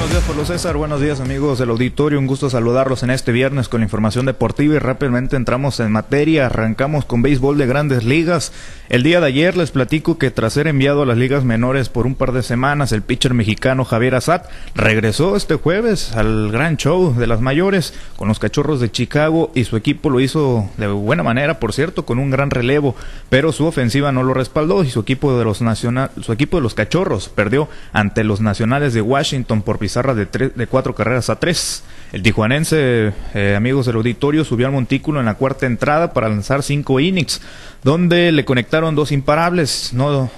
buenos días, Pablo César. Buenos días, amigos del auditorio. Un gusto saludarlos en este viernes con la información deportiva y rápidamente entramos en materia. Arrancamos con béisbol de grandes ligas. El día de ayer les platico que tras ser enviado a las ligas menores por un par de semanas, el pitcher mexicano Javier Azat regresó este jueves al gran show de las mayores con los cachorros de Chicago y su equipo lo hizo de buena manera, por cierto, con un gran relevo, pero su ofensiva no lo respaldó y su equipo de los nacional, su equipo de los cachorros perdió ante los nacionales de Washington por de cuatro carreras a tres. El tijuanense, eh, amigos del auditorio, subió al montículo en la cuarta entrada para lanzar cinco innings, donde le conectaron dos imparables, no,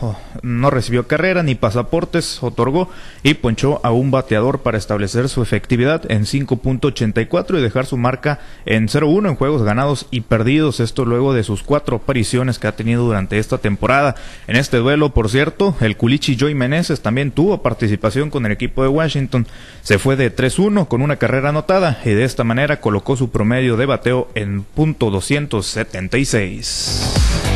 no recibió carrera ni pasaportes, otorgó y ponchó a un bateador para establecer su efectividad en 5.84 y dejar su marca en 0-1 en juegos ganados y perdidos, esto luego de sus cuatro apariciones que ha tenido durante esta temporada. En este duelo, por cierto, el culichi Joy Meneses también tuvo participación con el equipo de Washington, se fue de 3-1 con una carrera no y de esta manera colocó su promedio de bateo en punto 276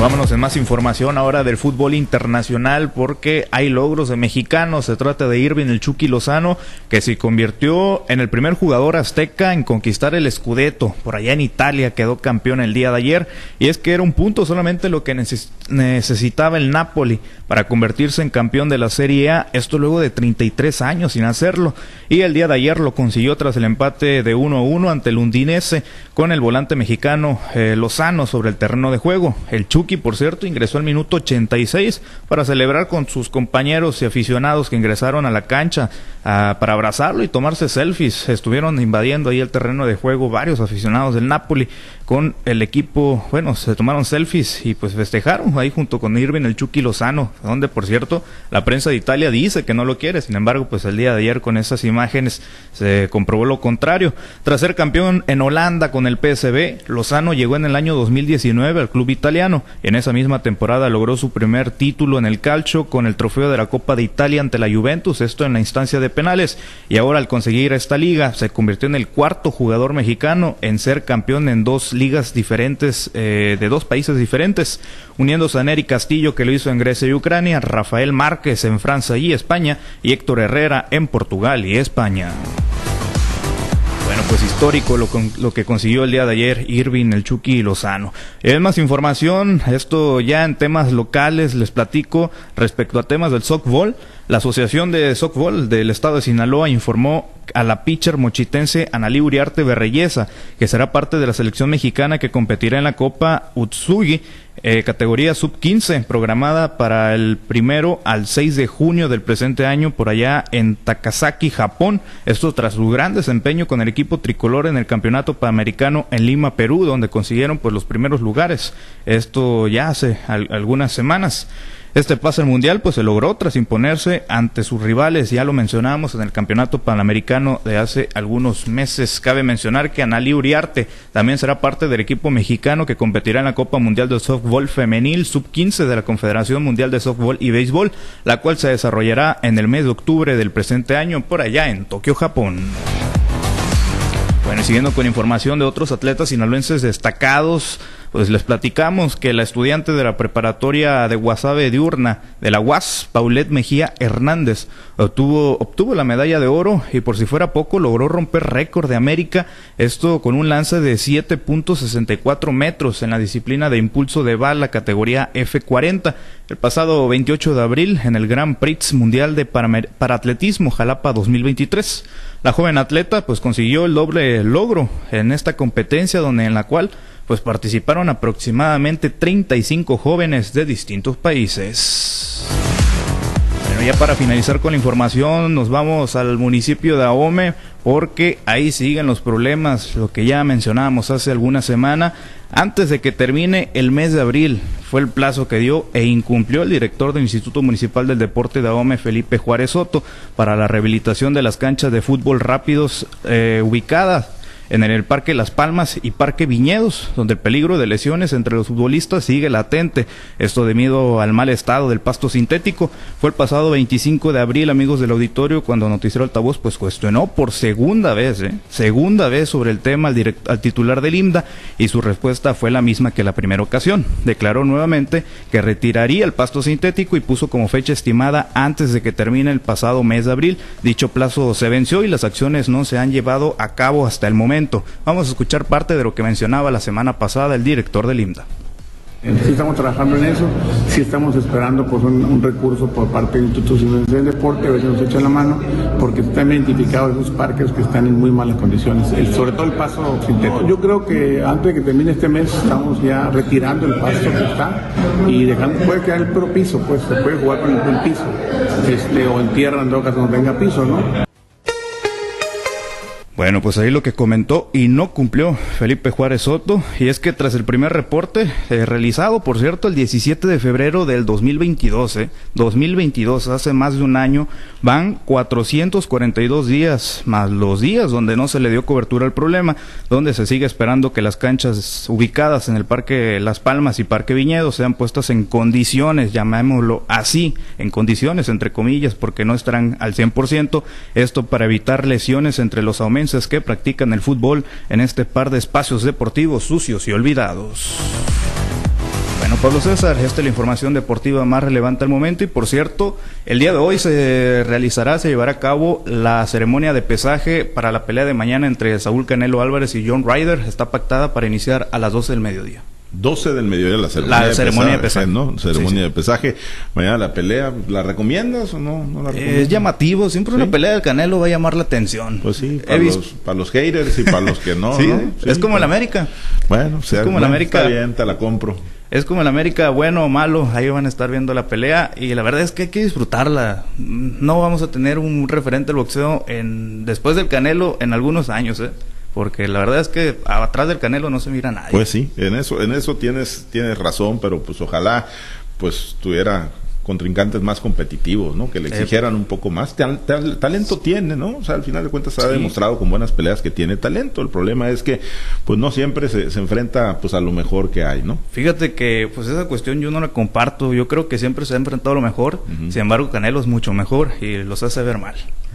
vámonos en más información ahora del fútbol internacional porque hay logros de mexicanos. Se trata de Irving el Chucky Lozano, que se convirtió en el primer jugador azteca en conquistar el Scudetto. Por allá en Italia quedó campeón el día de ayer. Y es que era un punto solamente lo que necesitaba el Napoli para convertirse en campeón de la Serie A. Esto luego de 33 años sin hacerlo. Y el día de ayer lo consiguió tras el empate de 1-1 ante el Undinese con el volante mexicano eh, Lozano sobre el terreno de juego. El por cierto, ingresó al minuto 86 para celebrar con sus compañeros y aficionados que ingresaron a la cancha para abrazarlo y tomarse selfies. Estuvieron invadiendo ahí el terreno de juego varios aficionados del Napoli con el equipo, bueno, se tomaron selfies y pues festejaron ahí junto con Irving el Chucky Lozano, donde por cierto la prensa de Italia dice que no lo quiere, sin embargo pues el día de ayer con esas imágenes se comprobó lo contrario. Tras ser campeón en Holanda con el PSB, Lozano llegó en el año 2019 al club italiano en esa misma temporada logró su primer título en el calcio con el trofeo de la Copa de Italia ante la Juventus, esto en la instancia de penales. Y ahora al conseguir esta liga se convirtió en el cuarto jugador mexicano en ser campeón en dos ligas diferentes eh, de dos países diferentes, uniéndose a Neri Castillo que lo hizo en Grecia y Ucrania, Rafael Márquez en Francia y España y Héctor Herrera en Portugal y España. Pues histórico lo, lo, que consiguió el día de ayer Irving, el Chucky y Lozano. Es más información, esto ya en temas locales les platico respecto a temas del softball. La Asociación de Softball del Estado de Sinaloa informó a la pitcher mochitense Analí Uriarte Berreyesa, que será parte de la selección mexicana que competirá en la Copa Utsugi, eh, categoría sub-15, programada para el primero al 6 de junio del presente año por allá en Takasaki, Japón. Esto tras su gran desempeño con el equipo tricolor en el Campeonato Panamericano en Lima, Perú, donde consiguieron pues los primeros lugares. Esto ya hace algunas semanas. Este pase al mundial pues se logró tras imponerse ante sus rivales, ya lo mencionábamos en el campeonato panamericano de hace algunos meses. Cabe mencionar que Analí Uriarte también será parte del equipo mexicano que competirá en la Copa Mundial de Softball Femenil Sub-15 de la Confederación Mundial de Softball y Béisbol, la cual se desarrollará en el mes de octubre del presente año por allá en Tokio, Japón. Bueno, siguiendo con información de otros atletas sinaloenses destacados, pues les platicamos que la estudiante de la preparatoria de Guasave diurna de la UAS, Paulette Mejía Hernández, obtuvo, obtuvo la medalla de oro y por si fuera poco logró romper récord de América, esto con un lance de 7.64 metros en la disciplina de impulso de bala categoría F40 el pasado 28 de abril en el Grand Prix Mundial de Paratletismo Jalapa 2023. La joven atleta pues consiguió el doble logro en esta competencia donde en la cual pues participaron aproximadamente 35 jóvenes de distintos países. Bueno, ya para finalizar con la información, nos vamos al municipio de Ahome porque ahí siguen los problemas, lo que ya mencionábamos hace alguna semana, antes de que termine el mes de abril. Fue el plazo que dio e incumplió el director del Instituto Municipal del Deporte de Ahome, Felipe Juárez Soto, para la rehabilitación de las canchas de fútbol rápidos eh, ubicadas en el Parque Las Palmas y Parque Viñedos, donde el peligro de lesiones entre los futbolistas sigue latente. Esto debido al mal estado del pasto sintético. Fue el pasado 25 de abril, amigos del auditorio, cuando Noticiero Altavoz pues cuestionó por segunda vez, ¿eh? segunda vez sobre el tema al, al titular del IMDA y su respuesta fue la misma que la primera ocasión. Declaró nuevamente que retiraría el pasto sintético y puso como fecha estimada antes de que termine el pasado mes de abril. Dicho plazo se venció y las acciones no se han llevado a cabo hasta el momento. Vamos a escuchar parte de lo que mencionaba la semana pasada el director del IMDA. Sí estamos trabajando en eso, sí estamos esperando pues, un, recurso por parte del Instituto de Deporte, a ver si nos echan la mano, porque están identificados esos parques que están en muy malas condiciones, sobre todo el paso sintético. Yo creo que antes de que termine este mes estamos ya retirando el pasto que está y dejando, puede quedar el puro piso, pues se puede jugar con el, piso, este, o en tierra en que no tenga piso, ¿no? Bueno, pues ahí lo que comentó y no cumplió Felipe Juárez Soto, y es que tras el primer reporte, eh, realizado por cierto el 17 de febrero del 2022, eh, 2022, hace más de un año, van 442 días más los días donde no se le dio cobertura al problema, donde se sigue esperando que las canchas ubicadas en el Parque Las Palmas y Parque Viñedo sean puestas en condiciones, llamémoslo así, en condiciones entre comillas, porque no estarán al 100%, esto para evitar lesiones entre los aumentos que practican el fútbol en este par de espacios deportivos sucios y olvidados. Bueno, Pablo César, esta es la información deportiva más relevante al momento y por cierto, el día de hoy se realizará, se llevará a cabo la ceremonia de pesaje para la pelea de mañana entre Saúl Canelo Álvarez y John Ryder. Está pactada para iniciar a las 12 del mediodía. 12 del mediodía la ceremonia, la de, ceremonia de pesaje, ¿no? Ceremonia de pesaje. Mañana la pelea, ¿la recomiendas o no? no la es llamativo, siempre una pelea del Canelo va a llamar la atención. Pues sí, para, los, para los, haters y para los que no, sí, Es como el América. Bueno, sea, es como el América. Está bien, te la compro. Es como el América, bueno o malo, ahí van a estar viendo la pelea y la verdad es que hay que disfrutarla. No vamos a tener un referente del boxeo en después del Canelo en algunos años, ¿eh? Porque la verdad es que atrás del Canelo no se mira nadie. Pues sí, en eso, en eso tienes, tienes razón, pero pues ojalá pues tuviera contrincantes más competitivos, ¿no? Que le exigieran un poco más. talento tiene, ¿no? O sea, al final de cuentas ha demostrado con buenas peleas que tiene talento. El problema es que, pues no siempre se, enfrenta, pues a lo mejor que hay, ¿no? Fíjate que, pues esa cuestión yo no la comparto. Yo creo que siempre se ha enfrentado a lo mejor. Sin embargo, Canelo es mucho mejor y los hace ver mal.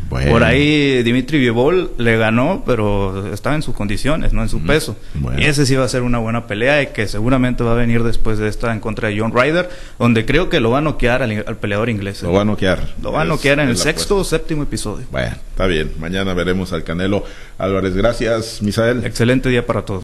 Por ahí Dimitri Vivol le ganó, pero estaba en sus condiciones, no en su peso. Y ese sí va a ser una buena pelea y que seguramente va a venir después de esta en contra de John Ryder, donde creo que lo va a noquear al, peleador inglés. Lo va a noquear. Lo va a noquear en el sexto o séptimo episodio. Bueno, está bien. Mañana veremos al Canelo Álvarez. Gracias, Misael. Excelente día para todos.